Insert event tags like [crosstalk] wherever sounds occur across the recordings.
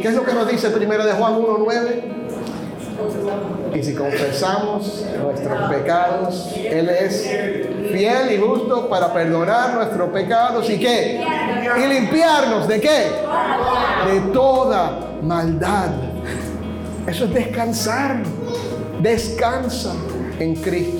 ¿Qué es lo que nos dice primero de Juan 1.9? Y si confesamos nuestros pecados, Él es fiel y justo para perdonar nuestros pecados y qué? Y limpiarnos de qué? De toda maldad. Eso es descansar. Descansa en Cristo.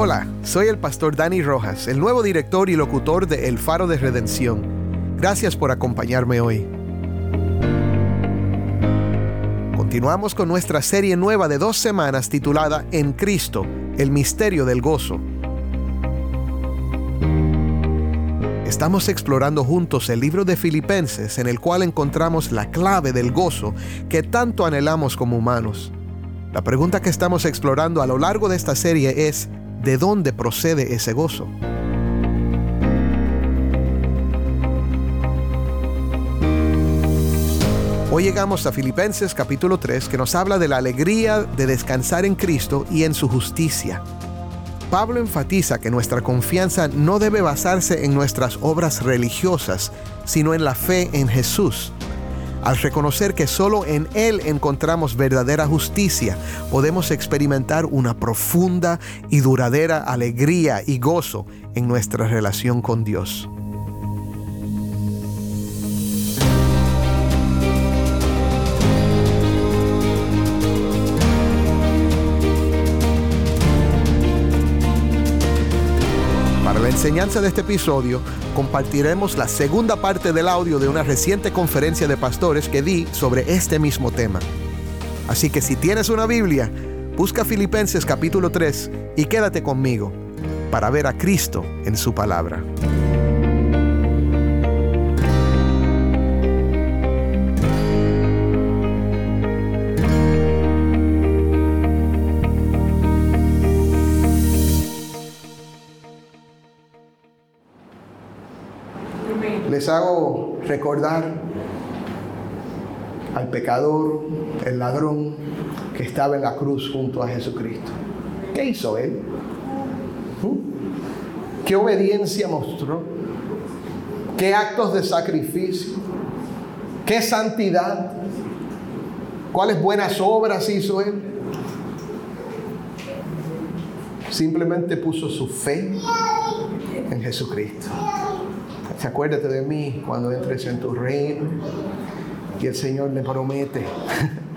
Hola, soy el pastor Dani Rojas, el nuevo director y locutor de El Faro de Redención. Gracias por acompañarme hoy. Continuamos con nuestra serie nueva de dos semanas titulada En Cristo, el misterio del gozo. Estamos explorando juntos el libro de Filipenses en el cual encontramos la clave del gozo que tanto anhelamos como humanos. La pregunta que estamos explorando a lo largo de esta serie es, ¿de dónde procede ese gozo? Hoy llegamos a Filipenses capítulo 3 que nos habla de la alegría de descansar en Cristo y en su justicia. Pablo enfatiza que nuestra confianza no debe basarse en nuestras obras religiosas, sino en la fe en Jesús. Al reconocer que solo en Él encontramos verdadera justicia, podemos experimentar una profunda y duradera alegría y gozo en nuestra relación con Dios. Enseñanza de este episodio, compartiremos la segunda parte del audio de una reciente conferencia de pastores que di sobre este mismo tema. Así que si tienes una Biblia, busca Filipenses capítulo 3 y quédate conmigo para ver a Cristo en su palabra. Hago recordar al pecador, el ladrón que estaba en la cruz junto a Jesucristo. ¿Qué hizo él? ¿Mm? ¿Qué obediencia mostró? ¿Qué actos de sacrificio? ¿Qué santidad? ¿Cuáles buenas obras hizo él? Simplemente puso su fe en Jesucristo. Acuérdate de mí cuando entres en tu reino. Y el Señor le promete,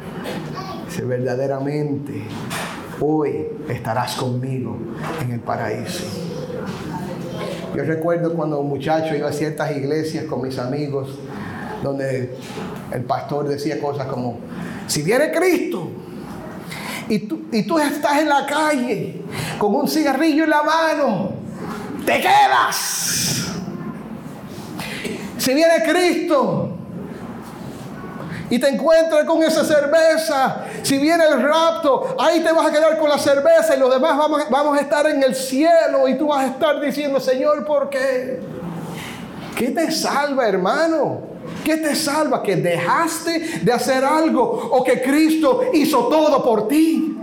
[laughs] si verdaderamente hoy estarás conmigo en el paraíso. Yo recuerdo cuando muchacho iba a ciertas iglesias con mis amigos, donde el pastor decía cosas como, si viene Cristo y tú, y tú estás en la calle con un cigarrillo en la mano, te quedas. Si viene Cristo y te encuentras con esa cerveza, si viene el rapto, ahí te vas a quedar con la cerveza y los demás vamos, vamos a estar en el cielo y tú vas a estar diciendo, Señor, ¿por qué? ¿Qué te salva, hermano? ¿Qué te salva? ¿Que dejaste de hacer algo o que Cristo hizo todo por ti?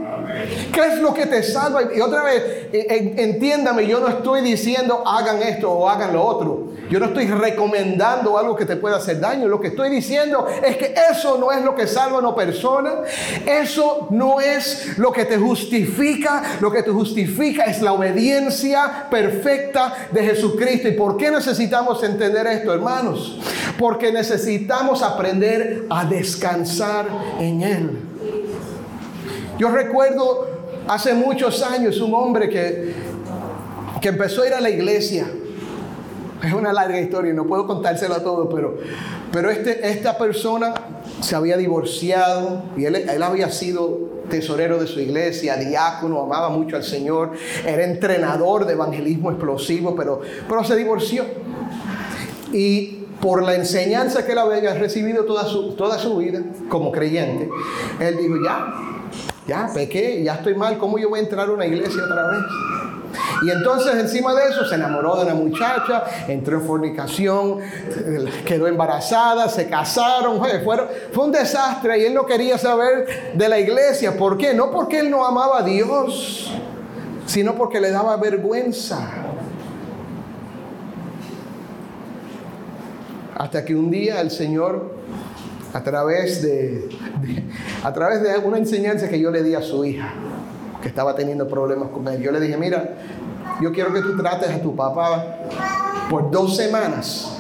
¿Qué es lo que te salva? Y otra vez, entiéndame, yo no estoy diciendo hagan esto o hagan lo otro. Yo no estoy recomendando algo que te pueda hacer daño. Lo que estoy diciendo es que eso no es lo que salva a una persona. Eso no es lo que te justifica. Lo que te justifica es la obediencia perfecta de Jesucristo. ¿Y por qué necesitamos entender esto, hermanos? Porque necesitamos aprender a descansar en Él. Yo recuerdo hace muchos años un hombre que, que empezó a ir a la iglesia. Es una larga historia, no puedo contársela todo, pero, pero este, esta persona se había divorciado y él, él había sido tesorero de su iglesia, diácono, amaba mucho al Señor, era entrenador de evangelismo explosivo, pero, pero se divorció. Y por la enseñanza que él había recibido toda su, toda su vida como creyente, él dijo, ya, ya pequé, ya estoy mal, ¿cómo yo voy a entrar a una iglesia otra vez? Y entonces encima de eso se enamoró de una muchacha, entró en fornicación, quedó embarazada, se casaron, fue un desastre y él no quería saber de la iglesia. ¿Por qué? No porque él no amaba a Dios, sino porque le daba vergüenza. Hasta que un día el Señor, a través de, a través de una enseñanza que yo le di a su hija, que estaba teniendo problemas con él, yo le dije, mira, yo quiero que tú trates a tu papá por dos semanas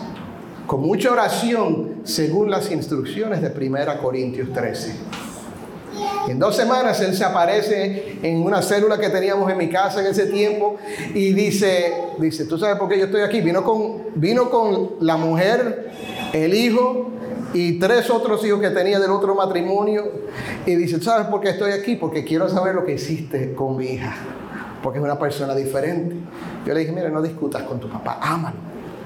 con mucha oración según las instrucciones de 1 Corintios 13. en dos semanas él se aparece en una célula que teníamos en mi casa en ese tiempo y dice, dice, ¿tú sabes por qué yo estoy aquí? Vino con, vino con la mujer, el hijo y tres otros hijos que tenía del otro matrimonio y dice, ¿sabes por qué estoy aquí? Porque quiero saber lo que hiciste con mi hija porque es una persona diferente. Yo le dije, mira, no discutas con tu papá, ámalo.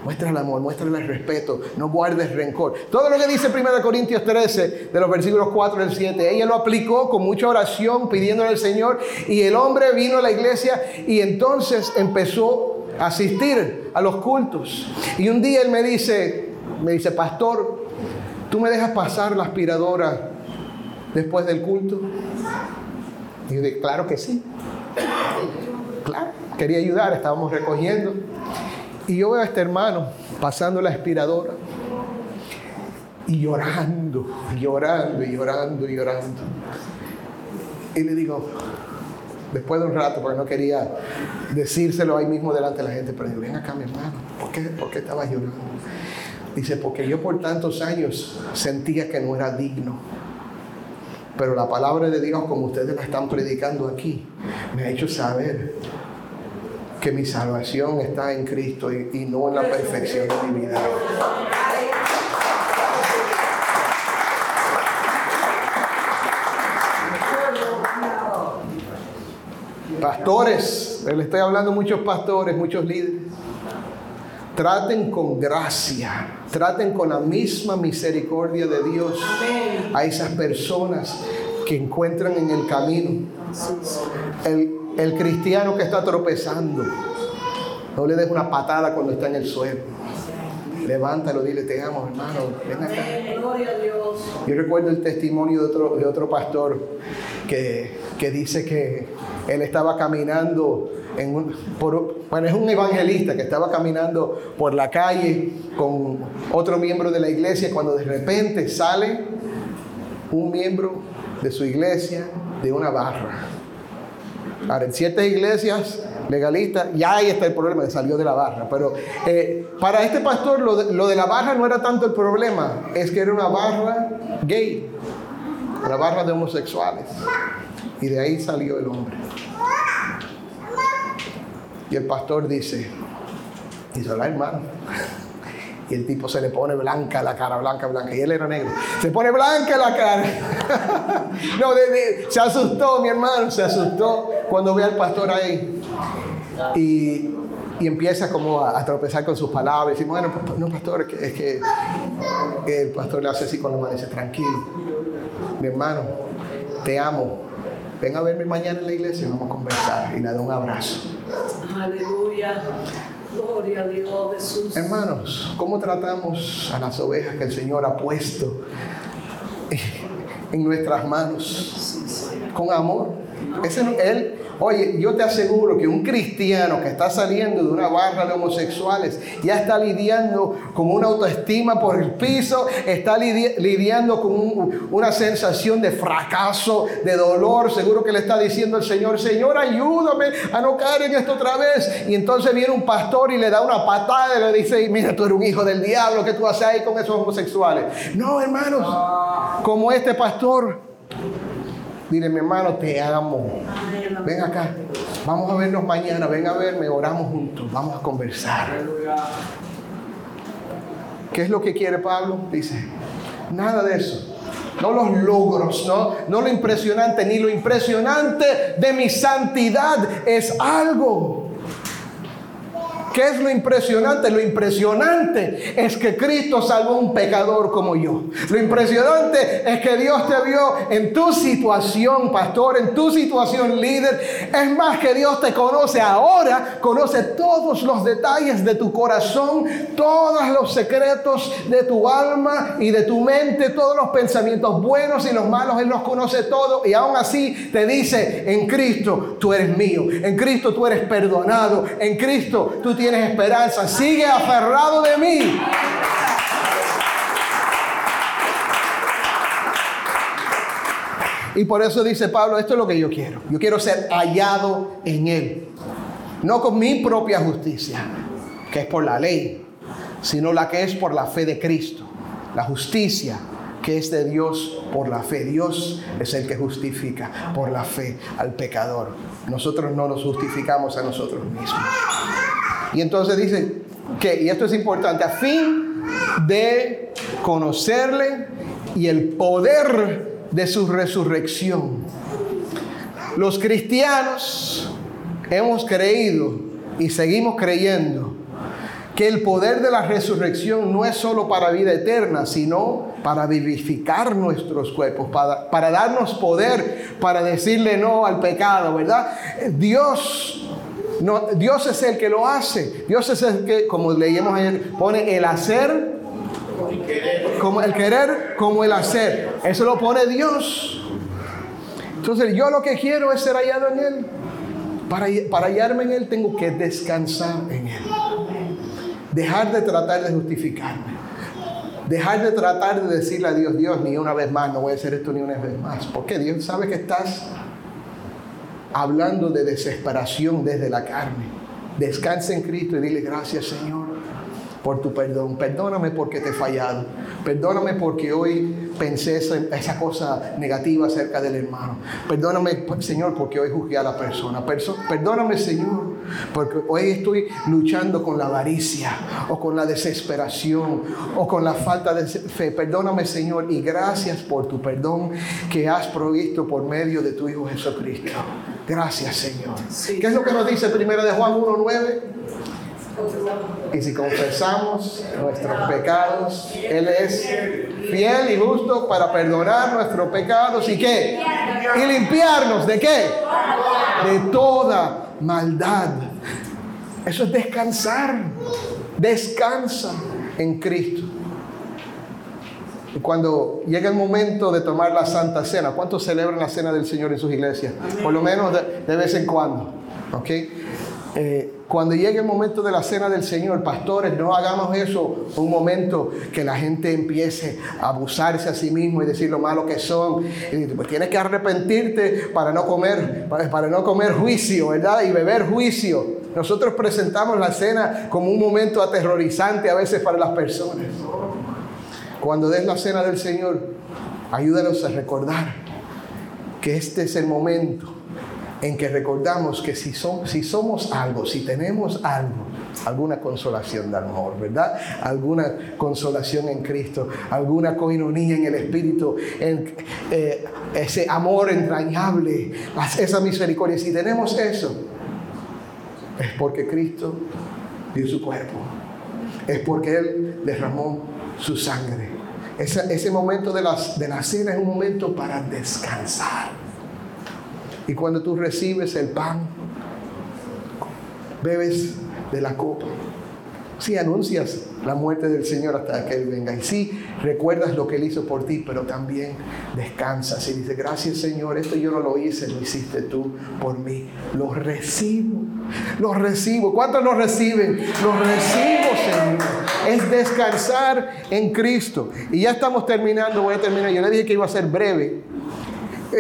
Muéstrale amor, muéstrale el respeto, no guardes rencor. Todo lo que dice 1 Corintios 13, de los versículos 4 al 7, ella lo aplicó con mucha oración, pidiéndole al Señor, y el hombre vino a la iglesia y entonces empezó a asistir a los cultos. Y un día él me dice, me dice, pastor, ¿tú me dejas pasar la aspiradora después del culto? Y yo dije, claro que sí. Claro, quería ayudar, estábamos recogiendo. Y yo veo a este hermano pasando la aspiradora y llorando, llorando, llorando, llorando. Y le digo, después de un rato, porque no quería decírselo ahí mismo delante de la gente, pero digo, ven acá mi hermano, ¿por qué, ¿por qué estabas llorando? Dice, porque yo por tantos años sentía que no era digno pero la palabra de Dios, como ustedes la están predicando aquí, me ha hecho saber que mi salvación está en Cristo y, no en la perfección de mi vida. Pastores, le estoy hablando a muchos pastores, muchos líderes. Traten con gracia, traten con la misma misericordia de Dios a esas personas que encuentran en el camino. El, el cristiano que está tropezando, no le des una patada cuando está en el suelo. Levántalo, dile, te amo, hermano, ven acá. Yo recuerdo el testimonio de otro, de otro pastor que, que dice que él estaba caminando en un, bueno, es un evangelista que estaba caminando por la calle con otro miembro de la iglesia cuando de repente sale un miembro de su iglesia de una barra. Ahora, en ciertas iglesias legalistas, ya ahí está el problema, salió de la barra. Pero eh, para este pastor lo de, lo de la barra no era tanto el problema, es que era una barra gay, una barra de homosexuales. Y de ahí salió el hombre. Y el pastor dice, dice, la hermano. Y el tipo se le pone blanca la cara, blanca, blanca. Y él era negro. Se pone blanca la cara. [laughs] no, se asustó, mi hermano, se asustó cuando ve al pastor ahí. Y, y empieza como a, tropezar con sus palabras. Y bueno, no, pastor, es que, el pastor le hace así con la mano dice, tranquilo, mi hermano, te amo. Ven a verme mañana en la iglesia y vamos a conversar. Y le da un abrazo. Aleluya. Gloria a Dios, Jesús. Hermanos, ¿cómo tratamos a las ovejas que el Señor ha puesto en nuestras manos? Con amor. Ese, él, Oye, yo te aseguro que un cristiano que está saliendo de una barra de homosexuales ya está lidiando con una autoestima por el piso, está lidiando con una sensación de fracaso, de dolor. Seguro que le está diciendo el Señor, Señor, ayúdame a no caer en esto otra vez. Y entonces viene un pastor y le da una patada y le dice, mira, tú eres un hijo del diablo, ¿qué tú haces ahí con esos homosexuales? No, hermanos, como este pastor Dile, mi hermano, te amo. Ven acá. Vamos a vernos mañana. Ven a verme. Oramos juntos. Vamos a conversar. ¿Qué es lo que quiere Pablo? Dice, nada de eso. No los logros, no, no lo impresionante, ni lo impresionante de mi santidad es algo ¿Qué es lo impresionante? Lo impresionante es que Cristo salvó a un pecador como yo. Lo impresionante es que Dios te vio en tu situación, pastor, en tu situación, líder. Es más que Dios te conoce ahora, conoce todos los detalles de tu corazón, todos los secretos de tu alma y de tu mente, todos los pensamientos buenos y los malos. Él los conoce todo y aún así te dice, en Cristo tú eres mío, en Cristo tú eres perdonado, en Cristo tú tienes esperanza. Sigue aferrado de mí. Y por eso dice Pablo, esto es lo que yo quiero. Yo quiero ser hallado en Él. No con mi propia justicia, que es por la ley, sino la que es por la fe de Cristo. La justicia que es de Dios por la fe. Dios es el que justifica por la fe al pecador. Nosotros no nos justificamos a nosotros mismos. Y entonces dice que, y esto es importante, a fin de conocerle y el poder de su resurrección. Los cristianos hemos creído y seguimos creyendo que el poder de la resurrección no es solo para vida eterna, sino para vivificar nuestros cuerpos, para, para darnos poder, para decirle no al pecado, ¿verdad? Dios no, Dios es el que lo hace. Dios es el que, como leíamos ayer, pone el hacer como el querer como el hacer. Eso lo pone Dios. Entonces yo lo que quiero es ser hallado en Él. Para, para hallarme en Él tengo que descansar en Él. Dejar de tratar de justificarme. Dejar de tratar de decirle a Dios, Dios, ni una vez más, no voy a hacer esto ni una vez más. Porque Dios sabe que estás hablando de desesperación desde la carne. Descansa en Cristo y dile gracias Señor por tu perdón. Perdóname porque te he fallado. Perdóname porque hoy pensé esa, cosa negativa acerca del hermano. Perdóname, Señor, porque hoy juzgué a la persona. perdóname, Señor, porque hoy estoy luchando con la avaricia o con la desesperación o con la falta de fe. Perdóname, Señor, y gracias por tu perdón que has provisto por medio de tu Hijo Jesucristo. Gracias, Señor. ¿Qué es lo que nos dice primero de Juan 1.9? Y si confesamos nuestros pecados, Él es fiel y justo para perdonar nuestros pecados y qué? Y limpiarnos de qué? De toda maldad. Eso es descansar. Descansa en Cristo. Y cuando llega el momento de tomar la Santa Cena, ¿cuántos celebran la Cena del Señor en sus iglesias? Por lo menos de, de vez en cuando. ¿Ok? Eh, cuando llegue el momento de la cena del Señor, pastores, no hagamos eso un momento que la gente empiece a abusarse a sí mismo y decir lo malo que son. Y pues tienes que arrepentirte para no comer, para, no comer juicio, ¿verdad? Y beber juicio. Nosotros presentamos la cena como un momento aterrorizante a veces para las personas. Cuando des la cena del Señor, ayúdanos a recordar que este es el momento en que recordamos que si, somos algo, si tenemos algo, alguna consolación de amor, ¿verdad? Alguna consolación en Cristo, alguna coinonía en el Espíritu, eh, ese amor entrañable, esa misericordia. Si tenemos eso, es porque Cristo dio su cuerpo, es porque Él derramó su sangre. Ese, ese momento de, las, de la cena es un momento para descansar y cuando tú recibes el pan, bebes de la copa. Si anuncias la muerte del Señor hasta que Él venga. Y sí, recuerdas lo que Él hizo por ti, pero también descansas y dices, gracias Señor, esto yo no lo hice, lo hiciste tú por mí. Lo recibo, lo recibo. ¿Cuántos lo reciben? Lo recibo, Señor. Es descansar en Cristo. Y ya estamos terminando, voy a terminar. Yo le dije que iba a ser breve.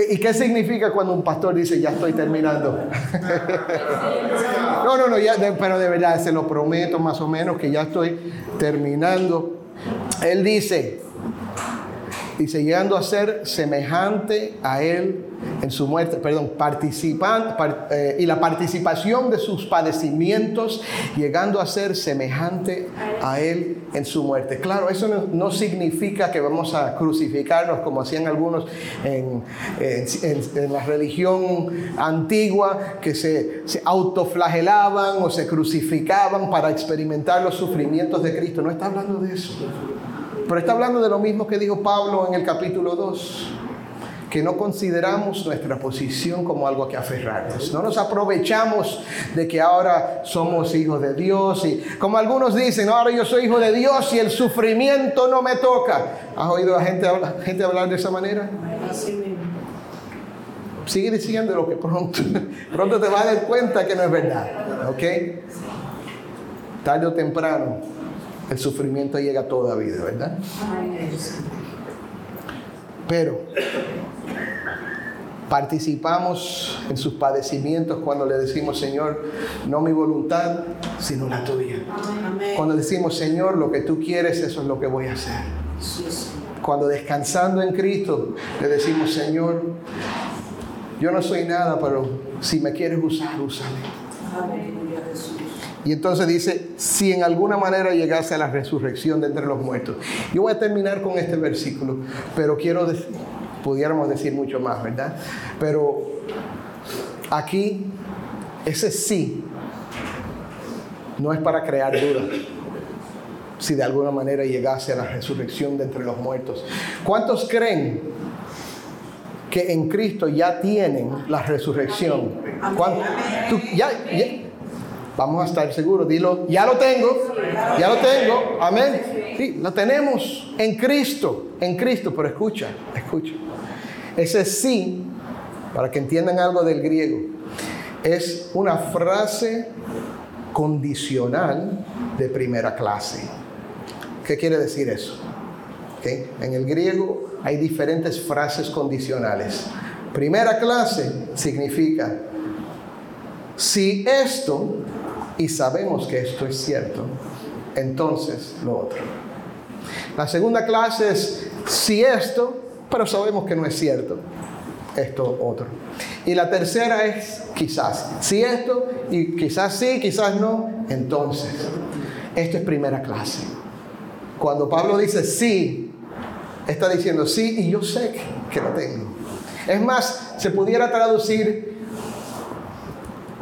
¿Y qué significa cuando un pastor dice, ya estoy terminando? [laughs] no, no, no, ya, pero de verdad, se lo prometo más o menos que ya estoy terminando. Él dice, Dice, llegando a ser semejante a Él en su muerte, perdón, participan, par- eh, y la participación de sus padecimientos, llegando a ser semejante a Él en su muerte. Claro, eso no, significa que vamos a crucificarnos como hacían algunos en, en- la religión antigua, que se autoflagelaban o se crucificaban para experimentar los sufrimientos de Cristo. No está hablando de eso. Pero está hablando de lo mismo que dijo Pablo en el capítulo 2, que no consideramos nuestra posición como algo que aferrarnos. No nos aprovechamos de que ahora somos hijos de Dios y como algunos dicen, ahora yo soy hijo de Dios y el sufrimiento no me toca. ¿Has oído a gente hablar de esa manera? Sigue diciendo lo que pronto, [laughs] pronto te vas a dar cuenta que no es verdad, ¿ok? Tarde o temprano, el sufrimiento llega a toda vida, ¿verdad? Pero participamos en sus padecimientos cuando le decimos, Señor, no mi voluntad, sino la tuya. Cuando decimos, Señor, lo que tú quieres, eso es lo que voy a hacer. Cuando descansando en Cristo, le decimos, Señor, yo no soy nada, pero si me quieres usar, úsame. Y entonces dice, si en alguna manera llegase a la resurrección de entre los muertos. Yo voy a terminar con este versículo, pero quiero decir, pudiéramos decir mucho más, ¿verdad? Pero aquí, ese sí, no es para crear dudas. Si de alguna manera llegase a la resurrección de entre los muertos. ¿Cuántos creen que en Cristo ya tienen la resurrección? Ya- ya- Vamos a estar seguros, dilo, ya lo tengo, ya lo tengo, amén. Sí, lo tenemos en Cristo, en Cristo, pero escucha, escucha. Ese sí, para que entiendan algo del griego, es una frase condicional de primera clase. ¿Qué quiere decir eso? En el griego hay diferentes frases condicionales. Primera clase significa, si esto, y sabemos que esto es cierto, entonces lo otro. La segunda clase es, si esto, pero sabemos que no es cierto, esto otro. Y la tercera es, quizás, si esto, y quizás sí, quizás no, entonces. Esto es primera clase. Cuando Pablo dice sí, está diciendo sí y yo sé que, lo tengo. Es más, se pudiera traducir,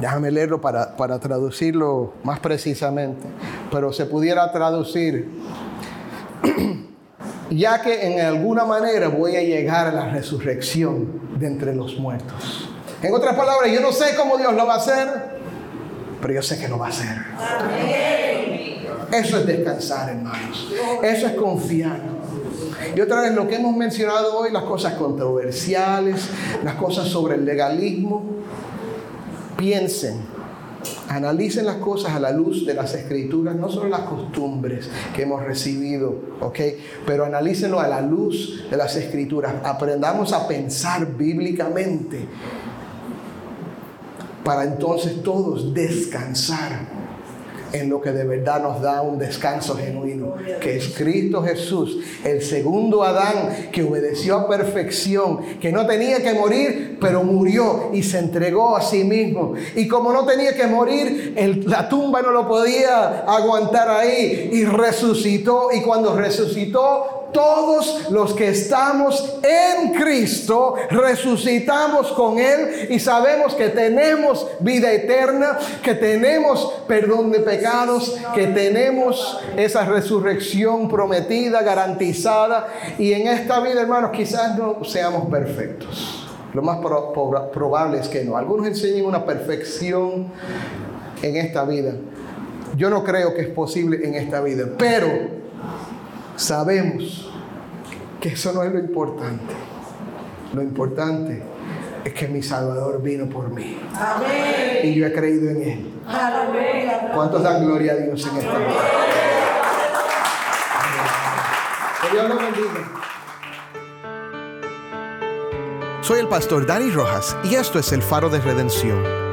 déjame leerlo para, para traducirlo más precisamente, pero se pudiera traducir, [clears throat] ya que en alguna manera voy a llegar a la resurrección de entre los muertos. En otras palabras, yo no sé cómo Dios lo va a hacer, pero yo sé que lo va a hacer. Eso es descansar, hermanos. Eso es confiar. Y otra vez lo que hemos mencionado hoy, las cosas controversiales, las cosas sobre el legalismo, piensen, analicen las cosas a la luz de las escrituras, no solo las costumbres que hemos recibido, ¿ok? Pero analícenlo a la luz de las escrituras. Aprendamos a pensar bíblicamente para entonces todos descansar en lo que de verdad nos da un descanso genuino, que es Cristo Jesús, el segundo Adán que obedeció a perfección, que no tenía que morir, pero murió y se entregó a sí mismo. Y como no tenía que morir, la tumba no lo podía aguantar ahí y resucitó. Y cuando resucitó, todos los que estamos en Cristo resucitamos con Él y sabemos que tenemos vida eterna, que tenemos perdón de pecados, que tenemos esa resurrección prometida, garantizada. Y en esta vida, hermanos, quizás no seamos perfectos. Lo más pro- pro- probable es que no. Algunos enseñan una perfección en esta vida. Yo no creo que es posible en esta vida, pero sabemos que eso no es lo importante. Lo importante es que mi Salvador vino por mí. Y yo he creído en Él. ¿Cuántos dan gloria a Dios en esta noche? Que Dios los bendiga. Soy el pastor Dani Rojas y esto es el faro de redención.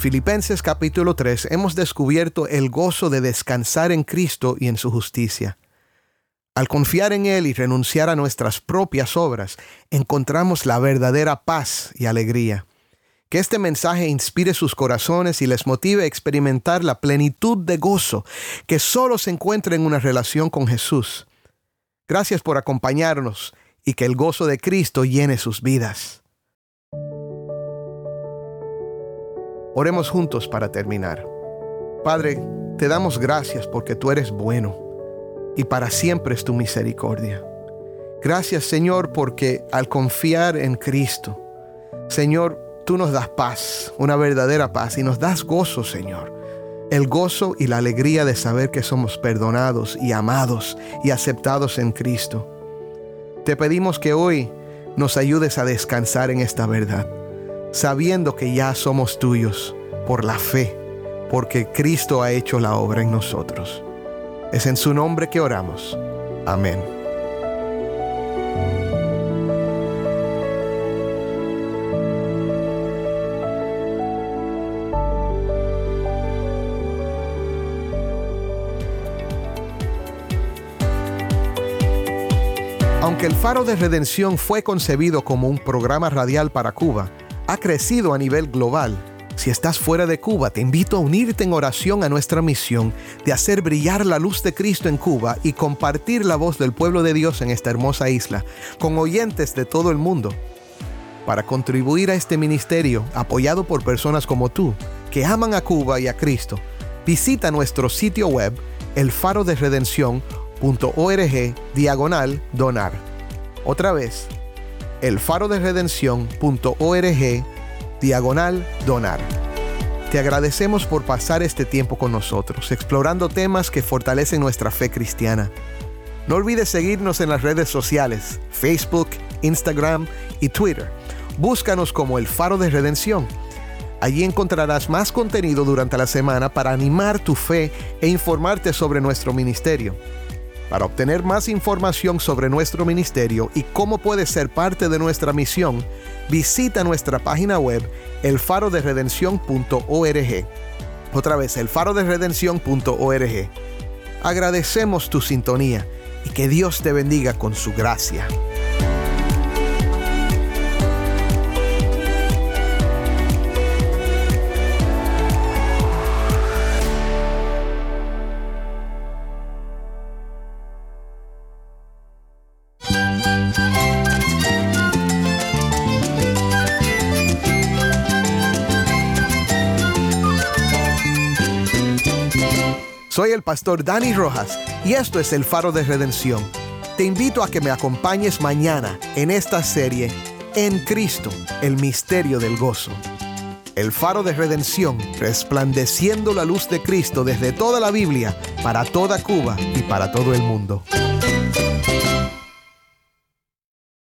Filipenses capítulo 3 hemos descubierto el gozo de descansar en Cristo y en su justicia. Al confiar en Él y renunciar a nuestras propias obras, encontramos la verdadera paz y alegría. Que este mensaje inspire sus corazones y les motive a experimentar la plenitud de gozo que solo se encuentra en una relación con Jesús. Gracias por acompañarnos y que el gozo de Cristo llene sus vidas. Oremos juntos para terminar. Padre, te damos gracias porque tú eres bueno y para siempre es tu misericordia. Gracias Señor porque al confiar en Cristo, Señor, tú nos das paz, una verdadera paz, y nos das gozo, Señor. El gozo y la alegría de saber que somos perdonados y amados y aceptados en Cristo. Te pedimos que hoy nos ayudes a descansar en esta verdad, sabiendo que ya somos tuyos por la fe, porque Cristo ha hecho la obra en nosotros. Es en su nombre que oramos. Amén. Aunque el Faro de Redención fue concebido como un programa radial para Cuba, ha crecido a nivel global. Si estás fuera de Cuba, te invito a unirte en oración a nuestra misión de hacer brillar la luz de Cristo en Cuba y compartir la voz del pueblo de Dios en esta hermosa isla, con oyentes de todo el mundo. Para contribuir a este ministerio, apoyado por personas como tú, que aman a Cuba y a Cristo, visita nuestro sitio web, elfaroderedención.org diagonal donar. Otra vez, elfaroderedención.org diagonal donar. Te agradecemos por pasar este tiempo con nosotros, explorando temas que fortalecen nuestra fe cristiana. No olvides seguirnos en las redes sociales, Facebook, Instagram y Twitter. Búscanos como El Faro de Redención. Allí encontrarás más contenido durante la semana para animar tu fe e informarte sobre nuestro ministerio. Para obtener más información sobre nuestro ministerio y cómo puedes ser parte de nuestra misión, visita nuestra página web elfaroderedención.org. Otra vez, elfaroderedención.org. Agradecemos tu sintonía y que Dios te bendiga con su gracia. Soy el pastor Dani Rojas y esto es el Faro de Redención. Te invito a que me acompañes mañana en esta serie En Cristo, el misterio del gozo. El Faro de Redención, resplandeciendo la luz de Cristo desde toda la Biblia, para toda Cuba y para todo el mundo.